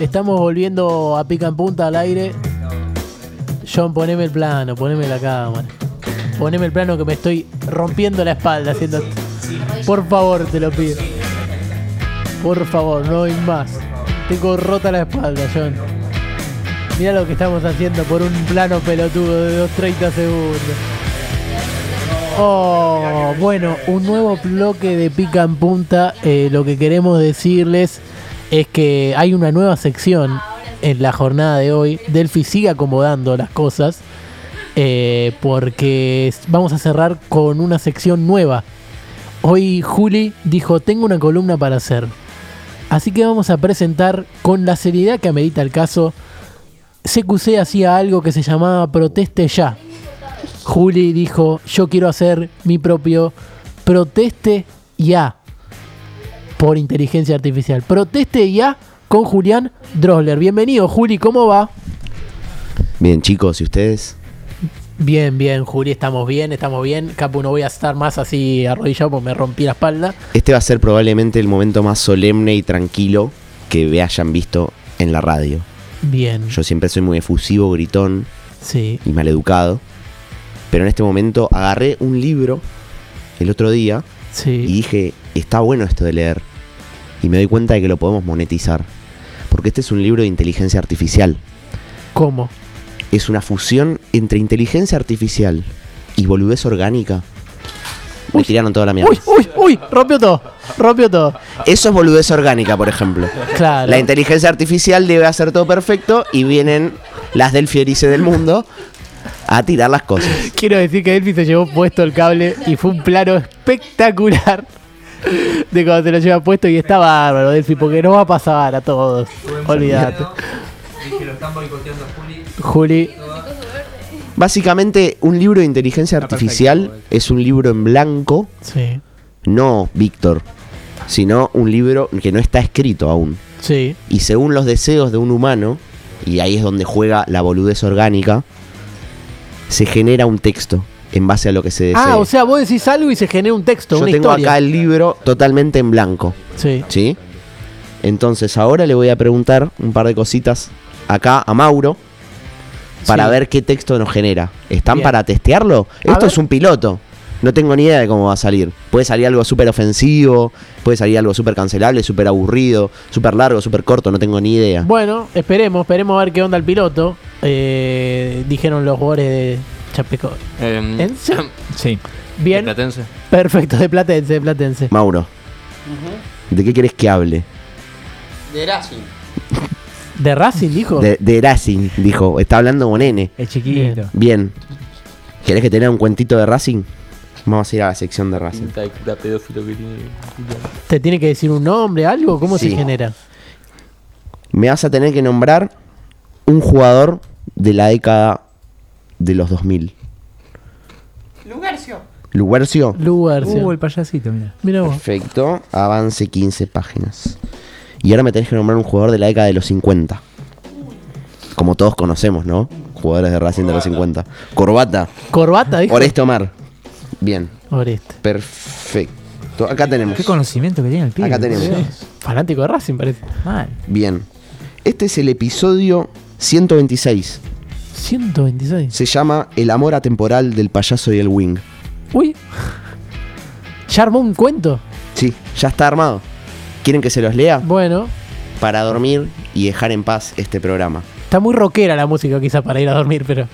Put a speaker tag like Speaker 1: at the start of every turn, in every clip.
Speaker 1: Estamos volviendo a pica en punta al aire. John, poneme el plano, poneme la cámara. Poneme el plano que me estoy rompiendo la espalda haciendo. Por favor, te lo pido. Por favor, no hay más. Tengo rota la espalda, John. Mira lo que estamos haciendo por un plano pelotudo de 2.30 segundos. Oh, bueno, un nuevo bloque de pica en punta. Eh, lo que queremos decirles es que hay una nueva sección en la jornada de hoy. Delphi sigue acomodando las cosas. eh, porque vamos a cerrar con una sección nueva. Hoy Juli dijo, tengo una columna para hacer. Así que vamos a presentar con la seriedad que amerita el caso. CQC hacía algo que se llamaba Proteste Ya. Juli dijo, yo quiero hacer mi propio Proteste Ya por inteligencia artificial. Proteste Ya con Julián Drosler. Bienvenido, Juli, ¿cómo va?
Speaker 2: Bien, chicos, ¿y ustedes?
Speaker 1: Bien, bien, Juli, estamos bien, estamos bien. Capu, no voy a estar más así arrodillado porque me rompí la espalda.
Speaker 2: Este va a ser probablemente el momento más solemne y tranquilo que me hayan visto en la radio.
Speaker 1: Bien,
Speaker 2: Yo siempre soy muy efusivo, gritón
Speaker 1: sí.
Speaker 2: y maleducado. Pero en este momento agarré un libro el otro día y dije, está bueno esto de leer. Y me doy cuenta de que lo podemos monetizar. Porque este es un libro de inteligencia artificial.
Speaker 1: ¿Cómo?
Speaker 2: Es una fusión entre inteligencia artificial y boludez orgánica. Me
Speaker 1: Uy.
Speaker 2: tiraron toda la mierda.
Speaker 1: Uy, uy, uy, rompió todo, rompió todo.
Speaker 2: Eso es boludez orgánica, por ejemplo.
Speaker 1: Claro.
Speaker 2: La inteligencia artificial debe hacer todo perfecto y vienen las del Fierice del mundo a tirar las cosas.
Speaker 1: Quiero decir que Delphi se llevó puesto el cable y fue un plano espectacular de cuando se lo lleva puesto y está bárbaro, Delphi, porque nos va a pasar a todos. Olvídate.
Speaker 3: Dije, lo están boicoteando a Juli.
Speaker 1: Juli,
Speaker 2: Básicamente, un libro de inteligencia artificial es un libro en blanco,
Speaker 1: sí,
Speaker 2: no Víctor, sino un libro que no está escrito aún.
Speaker 1: sí.
Speaker 2: Y según los deseos de un humano, y ahí es donde juega la boludez orgánica, se genera un texto en base a lo que se desea.
Speaker 1: Ah, o sea, vos decís algo y se genera un texto,
Speaker 2: Yo
Speaker 1: una
Speaker 2: tengo
Speaker 1: historia.
Speaker 2: acá el libro totalmente en blanco.
Speaker 1: Sí,
Speaker 2: ¿Sí? Entonces ahora le voy a preguntar un par de cositas acá a Mauro para
Speaker 1: Sí.
Speaker 2: ver qué texto nos genera. ¿Están
Speaker 1: Bien.
Speaker 2: para testearlo?
Speaker 1: A
Speaker 2: Esto
Speaker 1: ver.
Speaker 2: es un piloto. No tengo ni idea de cómo va a salir. Puede salir algo súper ofensivo, puede salir algo súper cancelable, súper aburrido, súper largo, súper corto, no tengo ni idea.
Speaker 1: Bueno, esperemos, esperemos a ver qué onda el piloto. Eh, dijeron los jugadores de Chapeco.
Speaker 3: Eh. Sí.
Speaker 1: Bien,
Speaker 3: Platense.
Speaker 1: perfecto, de Platense, de Platense.
Speaker 2: Mauro, ¿de qué querés que hable?
Speaker 4: De Racing.
Speaker 1: ¿De Racing dijo?
Speaker 2: De, de Racing, dijo. Está hablando con N.
Speaker 3: Es chiquito.
Speaker 2: Bien. ¿Querés que tenga un cuentito de Racing? Vamos a ir a la sección de Racing.
Speaker 3: La pedófilo que tiene Julián.
Speaker 1: ¿Te tiene que decir un nombre, algo? ¿Cómo
Speaker 2: Sí.
Speaker 1: se genera?
Speaker 2: Me vas a tener que nombrar un jugador de la década de los 2000.
Speaker 4: Lugarcio.
Speaker 2: Lugercio.
Speaker 1: Lugar.
Speaker 3: Uh, el payasito, mira.
Speaker 1: Mira vos.
Speaker 2: Perfecto. Avance 15 páginas. Y ahora me tenés que nombrar un jugador de la década de los 50. Como todos conocemos, ¿no? Jugadores de Racing de los 50. Corbata.
Speaker 1: ¿Corbata, dijo?
Speaker 2: Oreste Omar. Bien.
Speaker 1: Oreste.
Speaker 2: Perfecto. Acá tenemos.
Speaker 3: Qué conocimiento que tiene el pibe.
Speaker 2: Acá tenemos.
Speaker 1: Fanático de Racing, parece.
Speaker 3: Mal.
Speaker 2: Bien. Este es el episodio 126.
Speaker 1: 126.
Speaker 2: Se llama El amor atemporal del payaso y el wing.
Speaker 1: Uy. ¿Ya armó un cuento?
Speaker 2: Sí, ya está armado. ¿Quieren que se los lea?
Speaker 1: Bueno,
Speaker 2: Para dormir y dejar en paz este programa.
Speaker 1: está muy rockera la música quizá para ir a dormir, pero...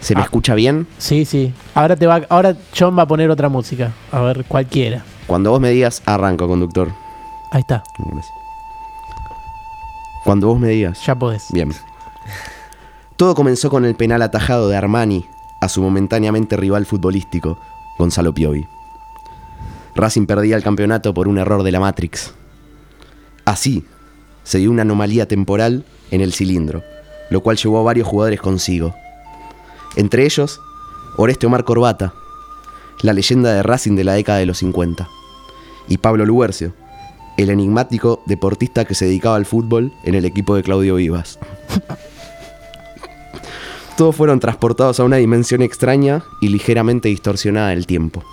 Speaker 2: ¿Se me
Speaker 1: Ah.
Speaker 2: escucha bien?
Speaker 1: Sí, sí. Ahora te va, ahora John va a poner otra música. A ver, cualquiera.
Speaker 2: Cuando vos me digas, arranco, conductor.
Speaker 1: Ahí está.
Speaker 2: Cuando vos me digas.
Speaker 1: Ya podés.
Speaker 2: Bien. Todo comenzó con el penal atajado de Armani a su momentáneamente rival futbolístico, Gonzalo Piovi. Racing perdía el campeonato por un error de la Matrix. Así, se dio una anomalía temporal en el cilindro, lo cual llevó a varios jugadores consigo. Entre ellos, Oreste Omar Corbata, la leyenda de Racing de la década de los 50, y Pablo Luercio, el enigmático deportista que se dedicaba al fútbol en el equipo de Claudio Vivas. Todos fueron transportados a una dimensión extraña y ligeramente distorsionada del tiempo.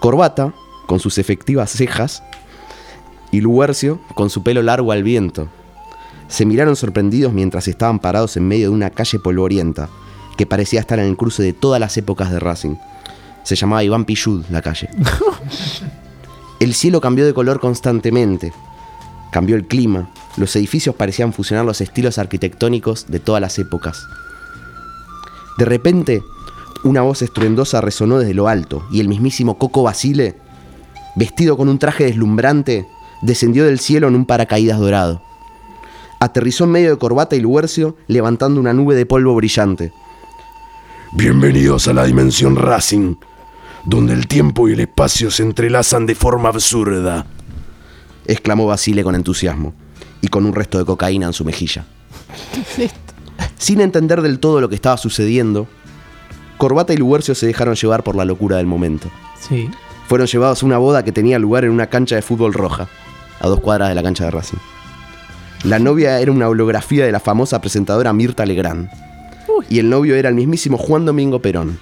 Speaker 2: Corbata, con sus efectivas cejas, y Luercio, con su pelo largo al viento. se miraron sorprendidos mientras estaban parados en medio de una calle polvorienta que parecía estar en el cruce de todas las épocas de Racing. Se llamaba Iván Pichud la calle. El cielo cambió de color constantemente. Cambió el clima. Los edificios parecían fusionar los estilos arquitectónicos de todas las épocas. De repente, una voz estruendosa resonó desde lo alto y el mismísimo Coco Basile, vestido con un traje deslumbrante, descendió del cielo en un paracaídas dorado. Aterrizó en medio de corbata y luercio, levantando una nube de polvo brillante.
Speaker 5: Bienvenidos a la dimensión Racing, donde el tiempo y el espacio se entrelazan de forma absurda.
Speaker 2: exclamó Basile con entusiasmo y con un resto de cocaína en su mejilla. Sin entender del todo lo que estaba sucediendo, Corbata y Lubercio se dejaron llevar por la locura del momento.
Speaker 1: Sí.
Speaker 2: Fueron llevados a una boda que tenía lugar en una cancha de fútbol roja, a dos cuadras de la cancha de Racing. La novia era una holografía de la famosa presentadora Mirta Legrand. Y el novio era el mismísimo Juan Domingo Perón.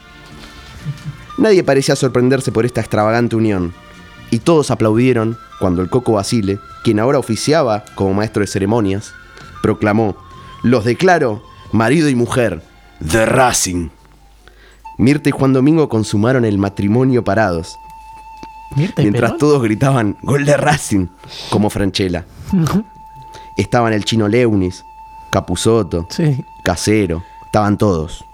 Speaker 2: Nadie parecía sorprenderse por esta extravagante unión. Y todos aplaudieron cuando el Coco Basile, quien ahora oficiaba como maestro de ceremonias, proclamó: Los declaro marido y mujer
Speaker 5: De Racing.
Speaker 2: Mirta y Juan Domingo consumaron el matrimonio parados,
Speaker 1: Mirta y
Speaker 2: mientras
Speaker 1: Perón.
Speaker 2: todos gritaban gol de Racing, como Franchella. Estaban el chino Leunis, Capuzoto,
Speaker 1: Sí.
Speaker 2: Casero, estaban todos.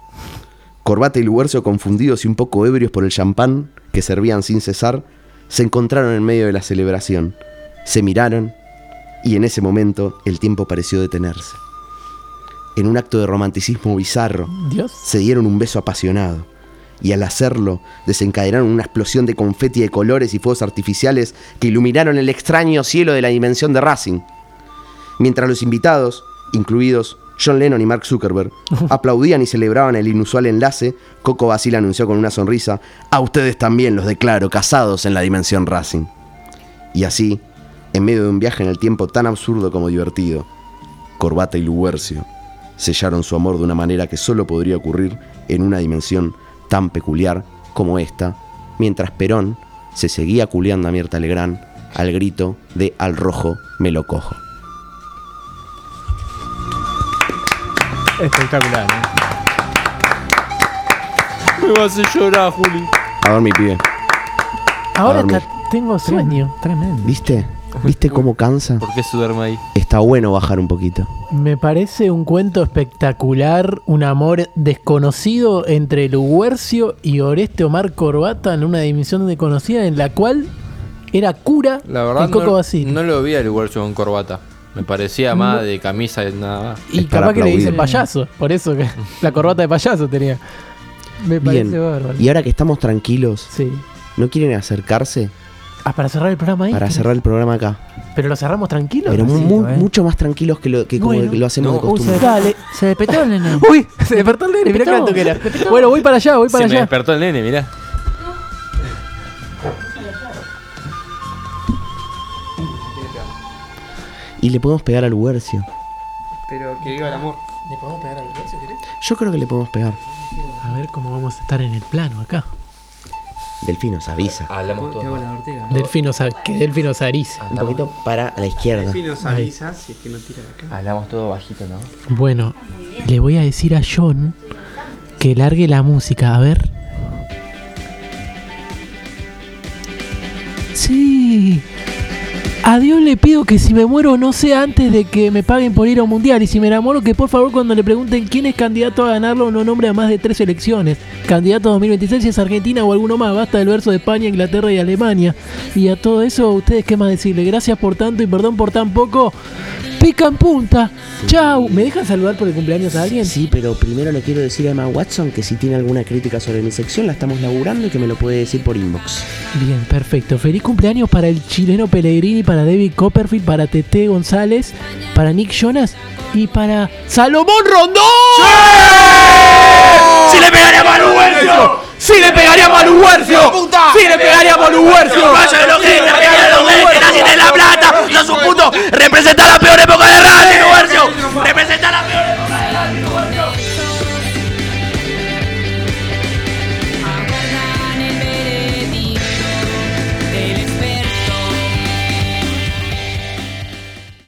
Speaker 2: Corbata y Lubercio, confundidos y un poco ebrios por el champán que servían sin cesar, se encontraron en medio de la celebración. Se miraron y en ese momento el tiempo pareció detenerse. En un acto de romanticismo bizarro,
Speaker 1: Dios.
Speaker 2: se dieron un beso apasionado. Y al hacerlo, desencadenaron una explosión de confeti de colores y fuegos artificiales que iluminaron el extraño cielo de la dimensión de Racing. Mientras los invitados, incluidos John Lennon y Mark Zuckerberg, aplaudían y celebraban el inusual enlace, Coco Basile anunció con una sonrisa, a ustedes también los declaro casados en la dimensión Racing. Y así, en medio de un viaje en el tiempo tan absurdo como divertido, Corbata y Lubercio sellaron su amor de una manera que solo podría ocurrir en una dimensión tan peculiar como esta, mientras Perón se seguía culeando a Mirta Legrand al grito de Al rojo me lo cojo.
Speaker 3: Espectacular, ¿eh? Me vas a llorar, Juli.
Speaker 2: A dormir, pibe.
Speaker 1: Ahora
Speaker 2: dormir.
Speaker 1: tengo sueño.
Speaker 3: Tremendo.
Speaker 2: ¿Viste? ¿Viste cómo cansa?
Speaker 3: ¿Por qué se duerme ahí?
Speaker 2: Está bueno bajar un poquito.
Speaker 1: Me parece un cuento espectacular, un amor desconocido entre Luguercio y Oreste Omar Corbata en una dimensión desconocida en la cual era cura
Speaker 6: La verdad,
Speaker 1: y Coco
Speaker 6: no,
Speaker 1: Basile.
Speaker 6: no lo vi al Guarcho con corbata. Me parecía más de camisa y nada más.
Speaker 1: y
Speaker 2: es
Speaker 1: capaz que le dicen payaso, por eso que la corbata de payaso tenía. Me parece
Speaker 2: Bien.
Speaker 1: bárbaro.
Speaker 2: Y ahora que estamos tranquilos,
Speaker 1: Sí.
Speaker 2: ¿no quieren acercarse
Speaker 1: Ah, para cerrar el programa ahí.
Speaker 2: para cerrar el programa acá?
Speaker 1: Pero lo cerramos tranquilo.
Speaker 2: Pero
Speaker 3: eh.
Speaker 2: mucho más tranquilos que lo, que como lo hacemos
Speaker 6: No,
Speaker 2: de
Speaker 3: Uy, se,
Speaker 2: costumbre.
Speaker 1: Dale.
Speaker 3: se despertó el nene.
Speaker 1: Uy, se despertó el nene, mirá qué alto que era. Bueno, voy para allá, voy para
Speaker 6: Se me
Speaker 1: allá.
Speaker 6: despertó el nene, mirá.
Speaker 2: Y le podemos pegar al Lubercio.
Speaker 4: Pero que viva el amor.
Speaker 1: ¿Le podemos pegar al si querés?
Speaker 2: Yo creo que le podemos pegar.
Speaker 1: A ver cómo vamos a estar en el plano acá.
Speaker 2: Delfino se avisa.
Speaker 6: Hablamos
Speaker 3: Ortega.
Speaker 1: Delfino, que Delfino se arice.
Speaker 2: Un poquito para la izquierda.
Speaker 4: Si nos avisa si es que no tira de acá.
Speaker 6: Hablamos todo bajito, ¿no?
Speaker 1: Bueno, le voy a decir a John que largue la música. A ver. A Dios le pido que si me muero no sea antes de que me paguen por ir a un mundial. Y si me enamoro, que por favor cuando le pregunten quién es candidato a ganarlo no nombre a más de tres elecciones. Candidato 2026 si es Argentina o alguno más. Basta del verso de España, Inglaterra y Alemania. Y a todo eso, ¿ustedes qué más decirle? Gracias por tanto y perdón por tan poco. Pica en punta. Chau. ¿Me dejan saludar por el cumpleaños a alguien?
Speaker 2: Sí, pero primero le quiero decir a Emma Watson que si tiene alguna crítica sobre mi sección la estamos laburando y que me lo puede decir por inbox.
Speaker 1: Bien, perfecto. Feliz cumpleaños para el chileno Pellegrini, para David Copperfield, para Tete González, para Nick Jonas y para Salomón Rondón.
Speaker 5: ¡Si le pegaríamos a Lubercio! ¡Si le pegaríamos a Lubercio! ¡Si le pegaríamos a Lubercio! ¡Vaya